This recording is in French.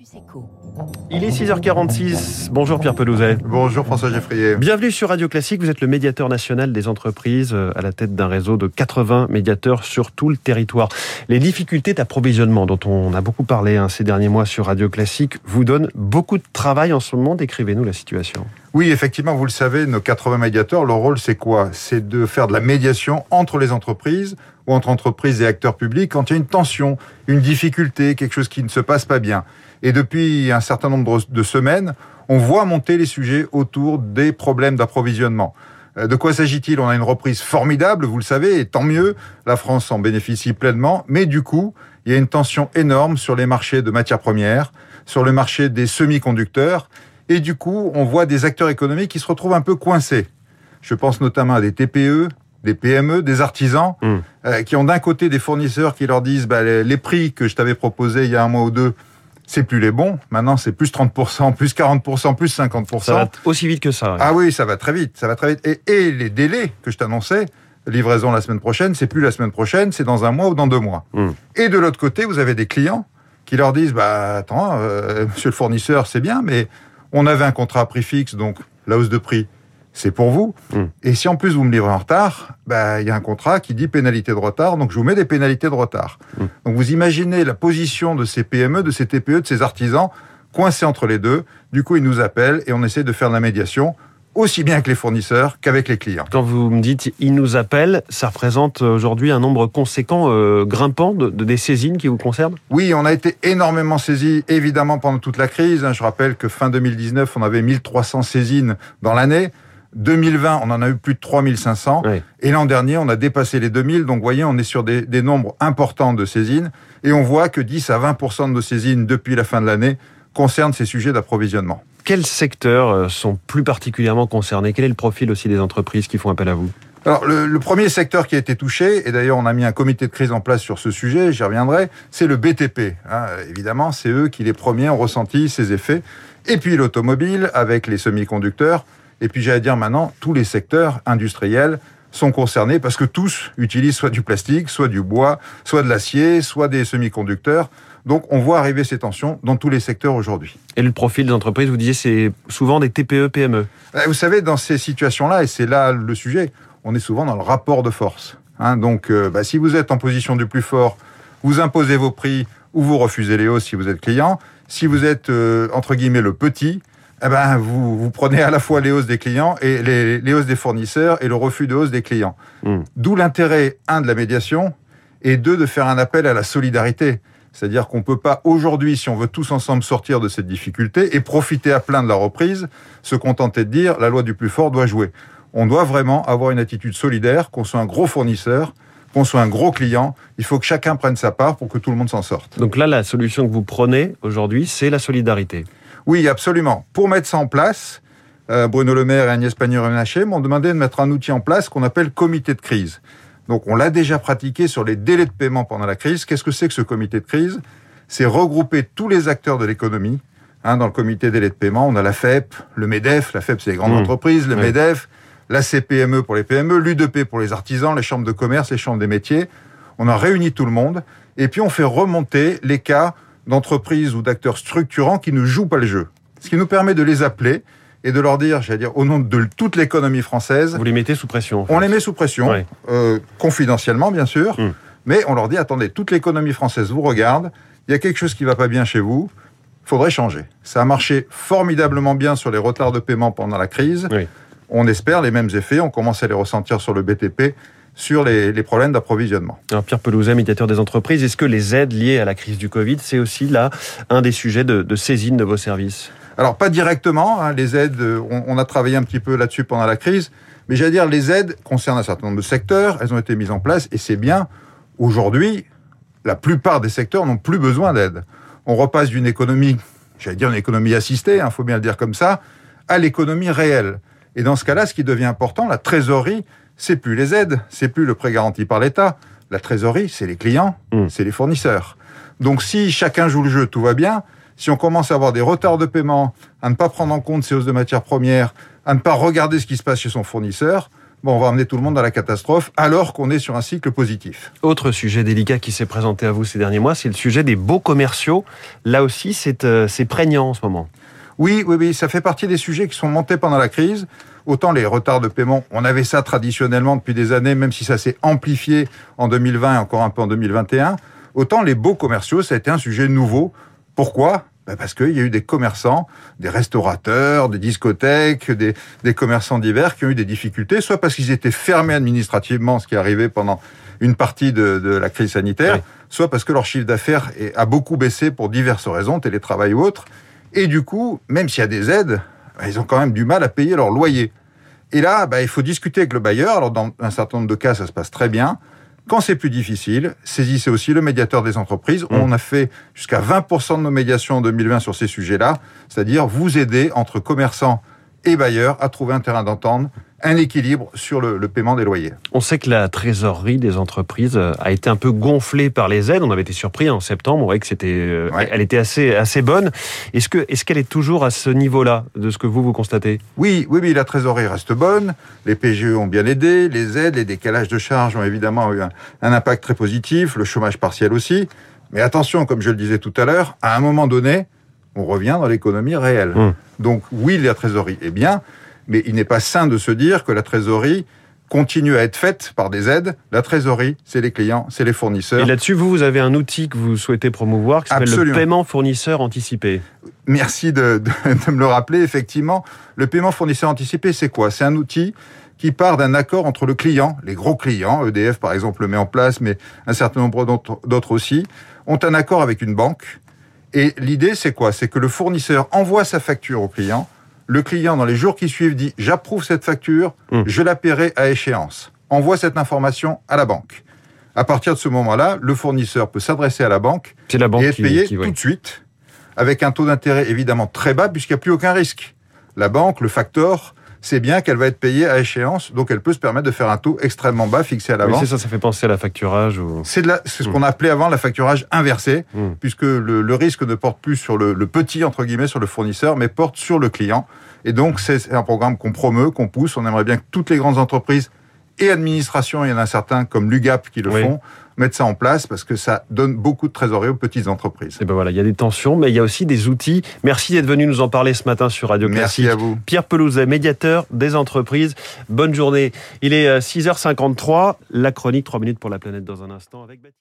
Campus Echo. Il est 6h46. Bonjour Pierre Pelouzet. Bonjour François Geffrier. Bienvenue sur Radio Classique. Vous êtes le médiateur national des entreprises euh, à la tête d'un réseau de 80 médiateurs sur tout le territoire. Les difficultés d'approvisionnement dont on a beaucoup parlé hein, ces derniers mois sur Radio Classique vous donnent beaucoup de travail en ce moment. Décrivez-nous la situation. Oui, effectivement, vous le savez, nos 80 médiateurs, leur rôle c'est quoi? C'est de faire de la médiation entre les entreprises entre entreprises et acteurs publics quand il y a une tension, une difficulté, quelque chose qui ne se passe pas bien. Et depuis un certain nombre de semaines, on voit monter les sujets autour des problèmes d'approvisionnement. Euh, de quoi s'agit-il? On a une reprise formidable, vous le savez, et tant mieux, la France en bénéficie pleinement, mais du coup, il y a une tension énorme sur les marchés de matières premières, sur le marché des semi-conducteurs, et du coup, on voit des acteurs économiques qui se retrouvent un peu coincés. Je pense notamment à des TPE, des PME, des artisans, Mmh. euh, qui ont d'un côté des fournisseurs qui leur disent bah, les, les prix que je t'avais proposés il y a un mois ou deux, c'est plus les bons. Maintenant, c'est plus 30%, plus 40%, plus 50%. Ça va aussi vite que ça. ouais. Ah oui, ça va très vite, ça va très vite. Et, et les délais que je t'annonçais, livraison la semaine prochaine, c'est plus la semaine prochaine, c'est dans un mois ou dans deux mois. Mm. Et de l'autre côté, vous avez des clients qui leur disent, bah attends, euh, monsieur le fournisseur, c'est bien, mais on avait un contrat à prix fixe, donc la hausse de prix, c'est pour vous. Mm. Et si en plus vous me livrez en retard, bah il y a un contrat qui dit pénalité de retard, donc je vous mets des pénalités de retard. Mm. Donc vous imaginez la position de ces PME, de ces TPE, de ces artisans coincés entre les deux. Du coup, ils nous appellent et on essaie de faire de la médiation aussi bien avec les fournisseurs qu'avec les clients. Quand vous me dites ils nous appellent, ça représente aujourd'hui un nombre conséquent, euh, grimpant de, de- des saisines qui vous concernent? Oui, on a été énormément saisis, évidemment, pendant toute la crise. hein. Je rappelle que fin 2019, on avait 1300 saisines dans l'année. 2020, on en a eu plus de 3500. Oui. Et l'an dernier, on a dépassé les 2000. Donc, vous voyez, on est sur des, des nombres importants de saisines. Et on voit que 10 à 20% de nos saisines depuis la fin de l'année concernent ces sujets d'approvisionnement. Quels secteurs euh, sont plus particulièrement concernés? Quel est le profil aussi des entreprises qui font appel à vous? Alors, le, le premier secteur qui a été touché, et d'ailleurs on a mis un comité de crise en place sur ce sujet, j'y reviendrai, c'est le BTP. hein. évidemment, c'est eux qui les premiers ont ressenti ces effets. Et puis l'automobile avec les semi-conducteurs. Et puis j'allais dire maintenant, tous les secteurs industriels sont concernés parce que tous utilisent soit du plastique, soit du bois, soit de l'acier, soit des semi-conducteurs. Donc on voit arriver ces tensions dans tous les secteurs aujourd'hui. Et le profil des entreprises, vous disiez, c'est souvent des TPE, PME. Euh, Vous savez, dans ces situations-là, et c'est là le sujet, on est souvent dans le rapport de force. hein. donc, euh, bah, si vous êtes en position du plus fort, vous imposez vos prix ou vous refusez les hausses si vous êtes client. Si vous êtes, euh, entre guillemets, le petit, eh ben, vous, vous prenez à la fois les hausses des clients et les, les hausses des fournisseurs et le refus de hausse des clients. Mm. D'où l'intérêt, un, de la médiation, et deux, de faire un appel à la solidarité. C'est-à-dire qu'on peut pas aujourd'hui, si on veut tous ensemble sortir de cette difficulté et profiter à plein de la reprise, se contenter de dire la loi du plus fort doit jouer. On doit vraiment avoir une attitude solidaire, qu'on soit un gros fournisseur, qu'on soit un gros client. Il faut que chacun prenne sa part pour que tout le monde s'en sorte. Donc là, la solution que vous prenez aujourd'hui, c'est la solidarité. Oui, absolument. Pour mettre ça en place, euh, Bruno Le Maire et Agnès Pannier-Runacher m'ont demandé de mettre un outil en place qu'on appelle comité de crise. Donc, on l'a déjà pratiqué sur les délais de paiement pendant la crise. Qu'est-ce que c'est que ce comité de crise? C'est regrouper tous les acteurs de l'économie. Hein, dans le comité délais de paiement, on a la FEP, le MEDEF, la FEP c'est les grandes Mmh. entreprises, le Oui. MEDEF, la CPME pour les PME, l'UDP pour les artisans, les chambres de commerce, les chambres des métiers. On a réuni tout le monde et puis on fait remonter les cas d'entreprises ou d'acteurs structurants qui ne jouent pas le jeu. Ce qui nous permet de les appeler et de leur dire, j'allais dire, au nom de toute l'économie française, Vous les mettez sous pression. en fait. on les met sous pression, Ouais. euh, confidentiellement bien sûr, Mm. mais on leur dit, attendez, toute l'économie française vous regarde, il y a quelque chose qui va pas bien chez vous, faudrait changer. Ça a marché formidablement bien sur les retards de paiement pendant la crise. Oui. On espère les mêmes effets, on commence à les ressentir sur le BTP, sur les, les problèmes d'approvisionnement. Alors Pierre Pelouzet, médiateur des entreprises, est-ce que les aides liées à la crise du Covid, c'est aussi là un des sujets de, de saisine de vos services? Alors pas directement, hein, les aides, euh, on, on a travaillé un petit peu là-dessus pendant la crise, mais j'allais dire les aides concernent un certain nombre de secteurs, elles ont été mises en place et c'est bien. Aujourd'hui, la plupart des secteurs n'ont plus besoin d'aide. On repasse d'une économie, j'allais dire une économie assistée, il faut bien le dire comme ça, à l'économie réelle. Et dans ce cas-là, ce qui devient important, la trésorerie, c'est plus les aides, c'est plus le prêt garanti par l'État. La trésorerie, c'est les clients, Mm. c'est les fournisseurs. Donc si chacun joue le jeu, tout va bien. Si on commence à avoir des retards de paiement, à ne pas prendre en compte ces hausses de matières premières, à ne pas regarder ce qui se passe chez son fournisseur, bon, on va emmener tout le monde dans la catastrophe alors qu'on est sur un cycle positif. Autre sujet délicat qui s'est présenté à vous ces derniers mois, c'est le sujet des beaux commerciaux. Là aussi, c'est euh, prégnant en ce moment. Oui, oui, oui, ça fait partie des sujets qui sont montés pendant la crise. Autant les retards de paiement, on avait ça traditionnellement depuis des années, même si ça s'est amplifié en 2020 et encore un peu en 2021. Autant les beaux commerciaux, ça a été un sujet nouveau. Pourquoi? Ben parce qu'il y a eu des commerçants, des restaurateurs, des discothèques, des, des commerçants divers qui ont eu des difficultés, soit parce qu'ils étaient fermés administrativement, ce qui est arrivé pendant une partie de, de la crise sanitaire, soit parce que leur chiffre d'affaires a beaucoup baissé pour diverses raisons, télétravail ou autres. Et du coup, même s'il y a des aides, ben, ils ont quand même du mal à payer leur loyer. Et là, ben, il faut discuter avec le bailleur. Alors, dans un certain nombre de cas, ça se passe très bien. Quand c'est plus difficile, saisissez aussi le médiateur des entreprises. Mmh. On a fait jusqu'à 20% de nos médiations en 2020 sur ces sujets-là, c'est-à-dire vous aider entre commerçants et bailleurs à trouver un terrain d'entente un équilibre sur le, paiement des loyers. On sait que la trésorerie des entreprises euh, a été un peu gonflée par les aides. On avait été surpris en septembre, on voyait que c'était, euh, elle était assez assez bonne. Est-ce que est-ce qu'elle est toujours à ce niveau-là de ce que vous vous constatez? Oui, oui, oui, la trésorerie reste bonne. Les PGE ont bien aidé, les aides, les décalages de charges ont évidemment eu un, impact très positif, le chômage partiel aussi. Mais attention, comme je le disais tout à l'heure, à un moment donné, on revient dans l'économie réelle. Hum. Donc oui, la trésorerie est bien, mais il n'est pas sain de se dire que la trésorerie continue à être faite par des aides. La trésorerie, c'est les clients, c'est les fournisseurs. Et là-dessus, vous, vous avez un outil que vous souhaitez promouvoir qui s'appelle le paiement fournisseur anticipé. Merci de, de, me le rappeler. Effectivement, le paiement fournisseur anticipé, c'est quoi? C'est un outil qui part d'un accord entre le client, les gros clients, EDF par exemple le met en place, mais un certain nombre d'autres aussi, ont un accord avec une banque. Et l'idée, c'est quoi? C'est que le fournisseur envoie sa facture au client le client, dans les jours qui suivent, dit j'approuve cette facture, hmm. je la paierai à échéance. Envoie cette information à la banque. À partir de ce moment-là, le fournisseur peut s'adresser à la banque, la banque et être payé tout de suite, avec un taux d'intérêt évidemment très bas, puisqu'il n'y a plus aucun risque. La banque, le facteur, c'est bien qu'elle va être payée à échéance, donc elle peut se permettre de faire un taux extrêmement bas fixé à l'avance. Oui, c'est ça, ça fait penser à la facturage. Ou... C'est, ce qu'on appelait avant la facturage inversée, hmm. puisque le, risque ne porte plus sur le, petit, entre guillemets, sur le fournisseur, mais porte sur le client. Et donc, c'est un programme qu'on promeut, qu'on pousse. On aimerait bien que toutes les grandes entreprises et administrations, il y en a certains comme l'UGAP qui le font, mettre ça en place parce que ça donne beaucoup de trésorerie aux petites entreprises. Et ben voilà, il y a des tensions, mais il y a aussi des outils. Merci d'être venu nous en parler ce matin sur Radio Classique. Merci à vous. Pierre Pelouzet, médiateur des entreprises. Bonne journée. Il est 6h53. Euh, la chronique 3 minutes pour la planète dans un instant avec Baptiste.